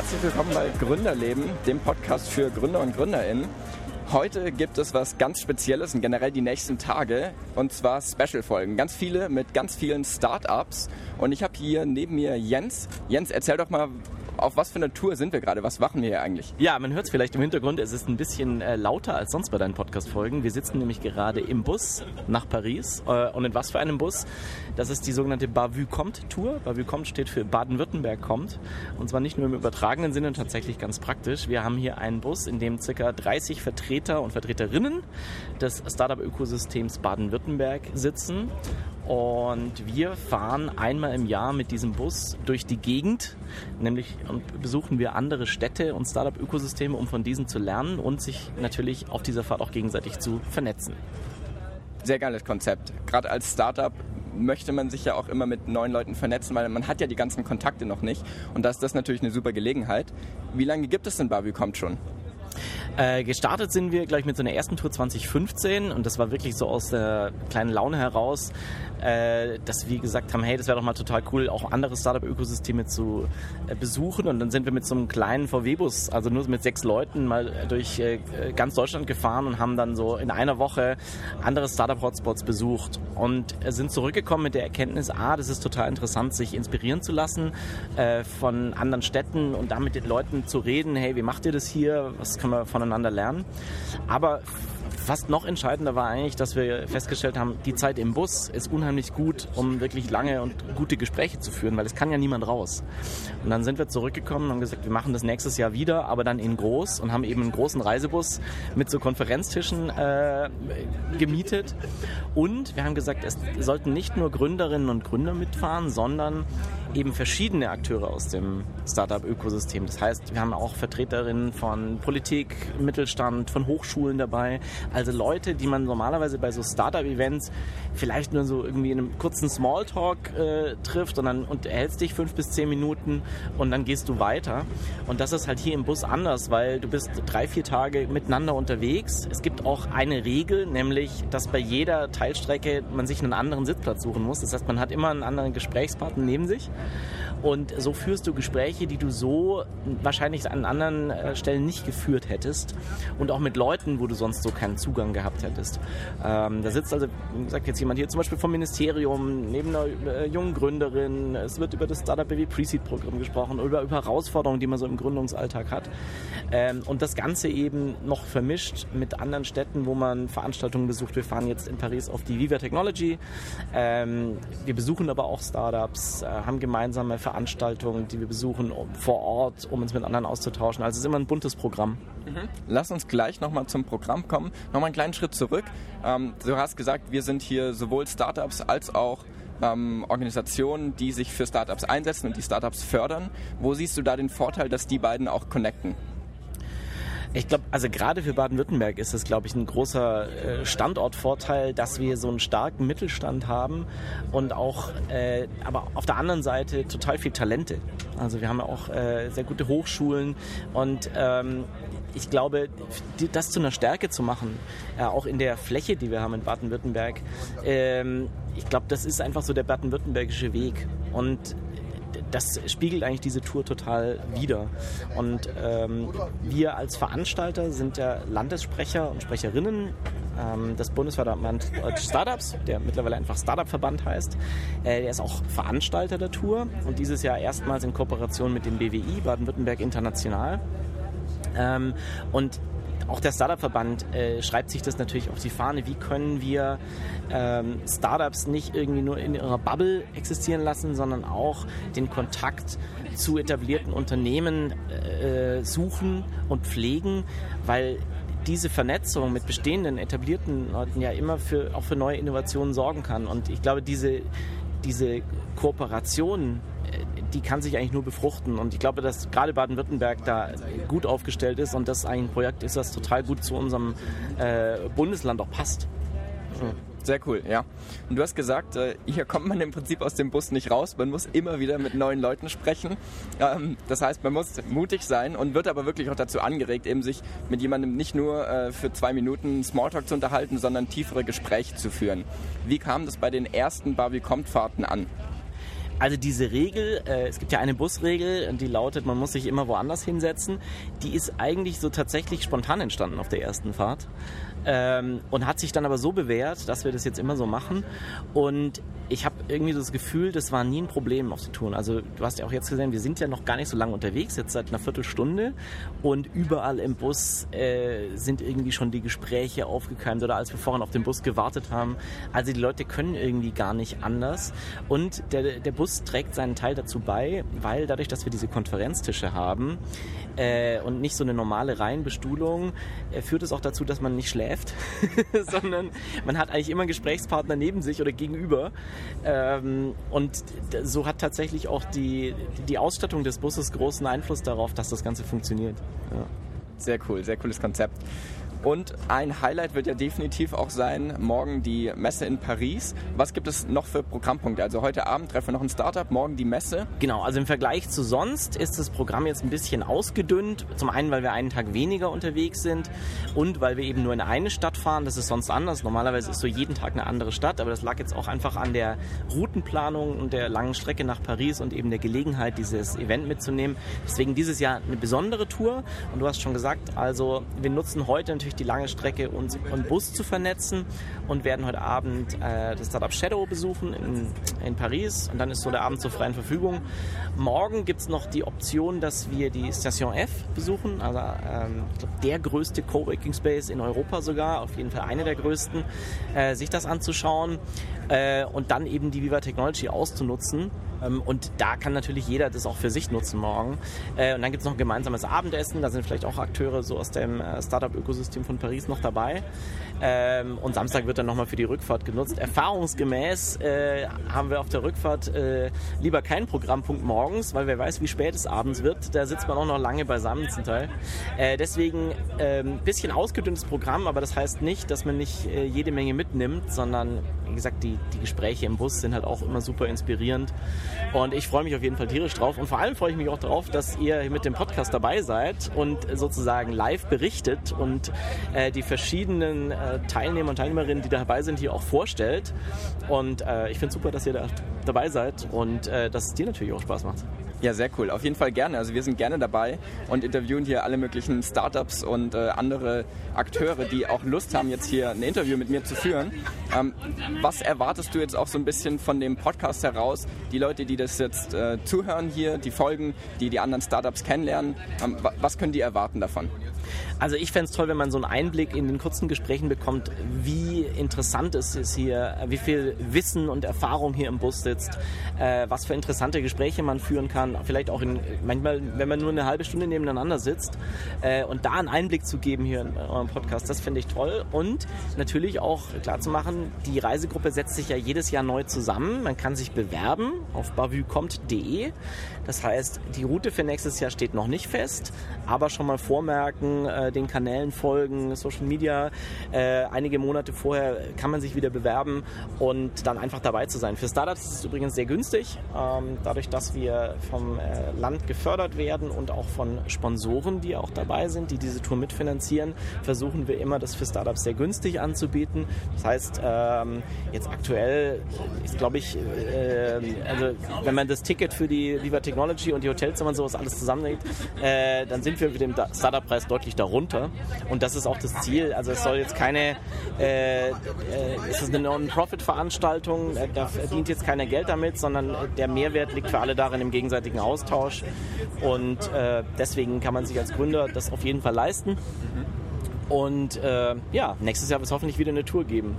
Herzlich willkommen bei Gründerleben, dem Podcast für Gründer und Gründerinnen. Heute gibt es was ganz Spezielles und generell die nächsten Tage und zwar Special-Folgen. Ganz viele mit ganz vielen Startups und ich habe hier neben mir Jens. Jens, erzähl doch mal, auf was für eine Tour sind wir gerade? Was machen wir hier eigentlich? Ja, man hört es vielleicht im Hintergrund. Es ist ein bisschen äh, lauter als sonst bei deinen Podcast-Folgen. Wir sitzen nämlich gerade im Bus nach Paris. Äh, und in was für einem Bus? Das ist die sogenannte Bavü Comte Tour. Bavü Comte steht für Baden-Württemberg kommt. Und zwar nicht nur im übertragenen Sinne, tatsächlich ganz praktisch. Wir haben hier einen Bus, in dem ca. 30 Vertreter und Vertreterinnen des Startup-Ökosystems Baden-Württemberg sitzen. Und wir fahren einmal im Jahr mit diesem Bus durch die Gegend, nämlich besuchen wir andere Städte und Startup-Ökosysteme, um von diesen zu lernen und sich natürlich auf dieser Fahrt auch gegenseitig zu vernetzen. Sehr geiles Konzept. Gerade als Startup möchte man sich ja auch immer mit neuen Leuten vernetzen, weil man hat ja die ganzen Kontakte noch nicht. Und da ist das natürlich eine super Gelegenheit. Wie lange gibt es denn Barbie kommt schon? Äh, gestartet sind wir gleich mit so einer ersten Tour 2015 und das war wirklich so aus der kleinen Laune heraus, äh, dass wir gesagt haben, hey, das wäre doch mal total cool, auch andere Startup-Ökosysteme zu äh, besuchen. Und dann sind wir mit so einem kleinen VW-Bus, also nur mit sechs Leuten, mal durch äh, ganz Deutschland gefahren und haben dann so in einer Woche andere Startup-Hotspots besucht und sind zurückgekommen mit der Erkenntnis, ah, das ist total interessant, sich inspirieren zu lassen äh, von anderen Städten und damit den Leuten zu reden, hey, wie macht ihr das hier, was kann man voneinander lernen. Aber fast noch entscheidender war eigentlich, dass wir festgestellt haben, die Zeit im Bus ist unheimlich gut, um wirklich lange und gute Gespräche zu führen, weil es kann ja niemand raus. Und dann sind wir zurückgekommen und haben gesagt, wir machen das nächstes Jahr wieder, aber dann in groß und haben eben einen großen Reisebus mit so Konferenztischen äh, gemietet. Und wir haben gesagt, es sollten nicht nur Gründerinnen und Gründer mitfahren, sondern eben verschiedene Akteure aus dem Startup-Ökosystem. Das heißt, wir haben auch Vertreterinnen von Politik, Mittelstand, von Hochschulen dabei. Also Leute, die man normalerweise bei so Startup-Events vielleicht nur so irgendwie in einem kurzen Smalltalk äh, trifft und dann unterhältst dich fünf bis zehn Minuten und dann gehst du weiter. Und das ist halt hier im Bus anders, weil du bist drei, vier Tage miteinander unterwegs. Es gibt auch eine Regel, nämlich, dass bei jeder Teilstrecke man sich einen anderen Sitzplatz suchen muss. Das heißt, man hat immer einen anderen Gesprächspartner neben sich. Und so führst du Gespräche, die du so wahrscheinlich an anderen äh, Stellen nicht geführt hättest. Und auch mit Leuten, wo du sonst so keinen Zugang gehabt hättest. Ähm, da sitzt also, wie gesagt, jetzt jemand hier zum Beispiel vom Ministerium, neben einer äh, jungen Gründerin. Es wird über das Startup Baby Pre-Seed-Programm gesprochen, über, über Herausforderungen, die man so im Gründungsalltag hat. Ähm, und das Ganze eben noch vermischt mit anderen Städten, wo man Veranstaltungen besucht. Wir fahren jetzt in Paris auf die Viva Technology. Ähm, wir besuchen aber auch Startups, äh, haben gemeinsame Veranstaltungen Veranstaltungen, die wir besuchen vor Ort, um uns mit anderen auszutauschen. Also es ist immer ein buntes Programm. Mhm. Lass uns gleich nochmal zum Programm kommen. Nochmal einen kleinen Schritt zurück. Ähm, du hast gesagt, wir sind hier sowohl Startups als auch ähm, Organisationen, die sich für Startups einsetzen und die Startups fördern. Wo siehst du da den Vorteil, dass die beiden auch connecten? Ich glaube, also gerade für Baden-Württemberg ist es, glaube ich, ein großer äh, Standortvorteil, dass wir so einen starken Mittelstand haben und auch, äh, aber auf der anderen Seite total viel Talente. Also wir haben ja auch äh, sehr gute Hochschulen und ähm, ich glaube, das zu einer Stärke zu machen, äh, auch in der Fläche, die wir haben in Baden-Württemberg, ähm, ich glaube, das ist einfach so der baden-württembergische Weg. Und das spiegelt eigentlich diese Tour total wider. Und ähm, wir als Veranstalter sind ja Landessprecher und Sprecherinnen ähm, des Bundesverband Startups, der mittlerweile einfach Startup-Verband heißt. Äh, der ist auch Veranstalter der Tour und dieses Jahr erstmals in Kooperation mit dem BWI, Baden-Württemberg International. Ähm, und auch der Startup-Verband äh, schreibt sich das natürlich auf die Fahne. Wie können wir ähm, Startups nicht irgendwie nur in ihrer Bubble existieren lassen, sondern auch den Kontakt zu etablierten Unternehmen äh, suchen und pflegen, weil diese Vernetzung mit bestehenden etablierten Leuten ja immer für, auch für neue Innovationen sorgen kann. Und ich glaube, diese, diese Kooperation die kann sich eigentlich nur befruchten. Und ich glaube, dass gerade Baden-Württemberg da gut aufgestellt ist und das ein Projekt ist, das total gut zu unserem äh, Bundesland auch passt. Ja. Sehr cool, ja. Und du hast gesagt, äh, hier kommt man im Prinzip aus dem Bus nicht raus. Man muss immer wieder mit neuen Leuten sprechen. Ähm, das heißt, man muss mutig sein und wird aber wirklich auch dazu angeregt, eben sich mit jemandem nicht nur äh, für zwei Minuten Smalltalk zu unterhalten, sondern tiefere Gespräche zu führen. Wie kam das bei den ersten Barbie-Kommt-Fahrten an? Also diese Regel, äh, es gibt ja eine Busregel, die lautet, man muss sich immer woanders hinsetzen. Die ist eigentlich so tatsächlich spontan entstanden auf der ersten Fahrt ähm, und hat sich dann aber so bewährt, dass wir das jetzt immer so machen. Und ich habe irgendwie das Gefühl, das war nie ein Problem auf den Touren. Also du hast ja auch jetzt gesehen, wir sind ja noch gar nicht so lange unterwegs, jetzt seit einer Viertelstunde und überall im Bus äh, sind irgendwie schon die Gespräche aufgekeimt oder als wir vorhin auf den Bus gewartet haben. Also die Leute können irgendwie gar nicht anders und der, der Bus trägt seinen Teil dazu bei, weil dadurch, dass wir diese Konferenztische haben äh, und nicht so eine normale Reihenbestuhlung, äh, führt es auch dazu, dass man nicht schläft, sondern man hat eigentlich immer einen Gesprächspartner neben sich oder gegenüber ähm, und so hat tatsächlich auch die, die Ausstattung des Busses großen Einfluss darauf, dass das Ganze funktioniert. Ja. Sehr cool, sehr cooles Konzept. Und ein Highlight wird ja definitiv auch sein, morgen die Messe in Paris. Was gibt es noch für Programmpunkte? Also heute Abend treffen wir noch ein Startup, morgen die Messe. Genau, also im Vergleich zu sonst ist das Programm jetzt ein bisschen ausgedünnt. Zum einen, weil wir einen Tag weniger unterwegs sind und weil wir eben nur in eine Stadt fahren. Das ist sonst anders. Normalerweise ist so jeden Tag eine andere Stadt, aber das lag jetzt auch einfach an der Routenplanung und der langen Strecke nach Paris und eben der Gelegenheit, dieses Event mitzunehmen. Deswegen dieses Jahr eine besondere Tour. Und du hast schon gesagt, also wir nutzen heute natürlich die lange Strecke, uns und Bus zu vernetzen und werden heute Abend äh, das Startup Shadow besuchen in, in Paris und dann ist so der Abend zur freien Verfügung. Morgen gibt es noch die Option, dass wir die Station F besuchen, also ähm, glaub, der größte Coworking Space in Europa sogar, auf jeden Fall eine der größten, äh, sich das anzuschauen äh, und dann eben die Viva Technology auszunutzen ähm, und da kann natürlich jeder das auch für sich nutzen morgen. Äh, und dann gibt es noch ein gemeinsames Abendessen. Da sind vielleicht auch Akteure so aus dem äh, Startup-Ökosystem von Paris noch dabei. Ähm, und Samstag wird dann nochmal für die Rückfahrt genutzt. Erfahrungsgemäß äh, haben wir auf der Rückfahrt lieber keinen Programmpunkt morgens, weil wer weiß, wie spät es abends wird. Da sitzt man auch noch lange beisammen zum Teil. deswegen ein ähm, bisschen ausgedünntes Programm, aber das heißt nicht, dass man nicht jede Menge mitnimmt, sondern wie gesagt, die, die Gespräche im Bus sind halt auch immer super inspirierend. Und ich freue mich auf jeden Fall tierisch drauf. Und vor allem freue ich mich auch darauf, dass ihr mit dem Podcast dabei seid und sozusagen live berichtet und äh, die verschiedenen äh, Teilnehmer und Teilnehmerinnen, die dabei sind, hier auch vorstellt. Und äh, ich finde es super, dass ihr da dabei seid und äh, dass es dir natürlich auch Spaß macht. Ja, sehr cool. Auf jeden Fall gerne. Also wir sind gerne dabei und interviewen hier alle möglichen Startups und äh, andere Akteure, die auch Lust haben, jetzt hier ein Interview mit mir zu führen. Ähm, was erwartest du jetzt auch so ein bisschen von dem Podcast heraus? Die Leute, die das jetzt äh, zuhören hier, die Folgen, die die anderen Startups kennenlernen, ähm, was können die erwarten davon? Also ich fände es toll, wenn man so einen Einblick in den kurzen Gesprächen bekommt, wie interessant es ist hier, wie viel Wissen und Erfahrung hier im Bus sitzt, äh, was für interessante Gespräche man führen kann. Vielleicht auch in, manchmal, wenn man nur eine halbe Stunde nebeneinander sitzt äh, und da einen Einblick zu geben hier in eurem Podcast, das finde ich toll. Und natürlich auch klar zu machen, die Reisegruppe setzt sich ja jedes Jahr neu zusammen. Man kann sich bewerben auf bavükommt.de. Das heißt, die Route für nächstes Jahr steht noch nicht fest, aber schon mal vormerken, äh, den Kanälen folgen, Social Media. Äh, einige Monate vorher kann man sich wieder bewerben und dann einfach dabei zu sein. Für Startups ist es übrigens sehr günstig, ähm, dadurch, dass wir vom äh, Land gefördert werden und auch von Sponsoren, die auch dabei sind, die diese Tour mitfinanzieren, versuchen wir immer, das für Startups sehr günstig anzubieten. Das heißt, ähm, jetzt aktuell ist, glaube ich, äh, also wenn man das Ticket für die Viva Technology und die Hotelzimmer und sowas alles zusammenlegt, äh, dann sind wir mit dem Startup-Preis deutlich darunter. Und das ist auch das Ziel. Also es soll jetzt keine, äh, äh, es ist eine Non-Profit-Veranstaltung, äh, da verdient jetzt keiner Geld damit, sondern der Mehrwert liegt für alle darin im gegenseitigen Austausch. Und äh, deswegen kann man sich als Gründer das auf jeden Fall leisten. Und äh, ja, nächstes Jahr wird es hoffentlich wieder eine Tour geben.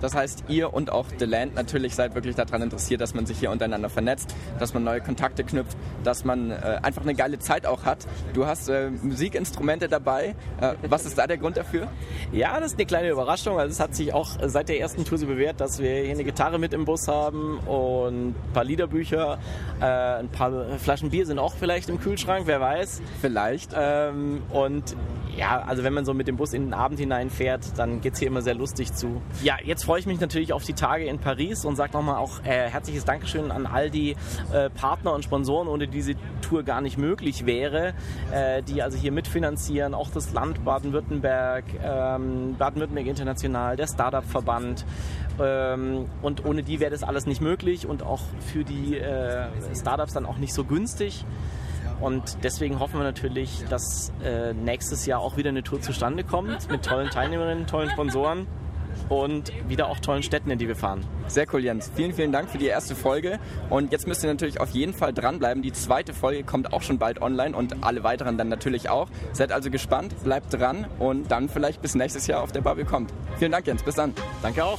Das heißt, ihr und auch The Land natürlich seid wirklich daran interessiert, dass man sich hier untereinander vernetzt, dass man neue Kontakte knüpft, dass man äh, einfach eine geile Zeit auch hat. Du hast äh, Musikinstrumente dabei. Äh, was ist da der Grund dafür? Ja, das ist eine kleine Überraschung. Also es hat sich auch seit der ersten Tour so bewährt, dass wir hier eine Gitarre mit im Bus haben und ein paar Liederbücher, äh, ein paar Flaschen Bier sind auch vielleicht im Kühlschrank, wer weiß. Vielleicht. Ähm, und ja, also wenn man so mit dem Bus in den Abend hineinfährt, dann geht es hier immer sehr lustig zu. Ja, jetzt freue ich mich natürlich auf die Tage in Paris und sage nochmal auch äh, herzliches Dankeschön an all die äh, Partner und Sponsoren, ohne diese Tour gar nicht möglich wäre, äh, die also hier mitfinanzieren, auch das Land Baden-Württemberg, ähm, Baden-Württemberg International, der Startup-Verband. Ähm, und ohne die wäre das alles nicht möglich und auch für die äh, Startups dann auch nicht so günstig. Und deswegen hoffen wir natürlich, dass äh, nächstes Jahr auch wieder eine Tour zustande kommt mit tollen Teilnehmerinnen, tollen Sponsoren und wieder auch tollen Städten, in die wir fahren. Sehr cool, Jens. Vielen, vielen Dank für die erste Folge. Und jetzt müsst ihr natürlich auf jeden Fall dranbleiben. Die zweite Folge kommt auch schon bald online und alle weiteren dann natürlich auch. Seid also gespannt, bleibt dran und dann vielleicht bis nächstes Jahr auf der Bubble kommt. Vielen Dank, Jens. Bis dann. Danke auch.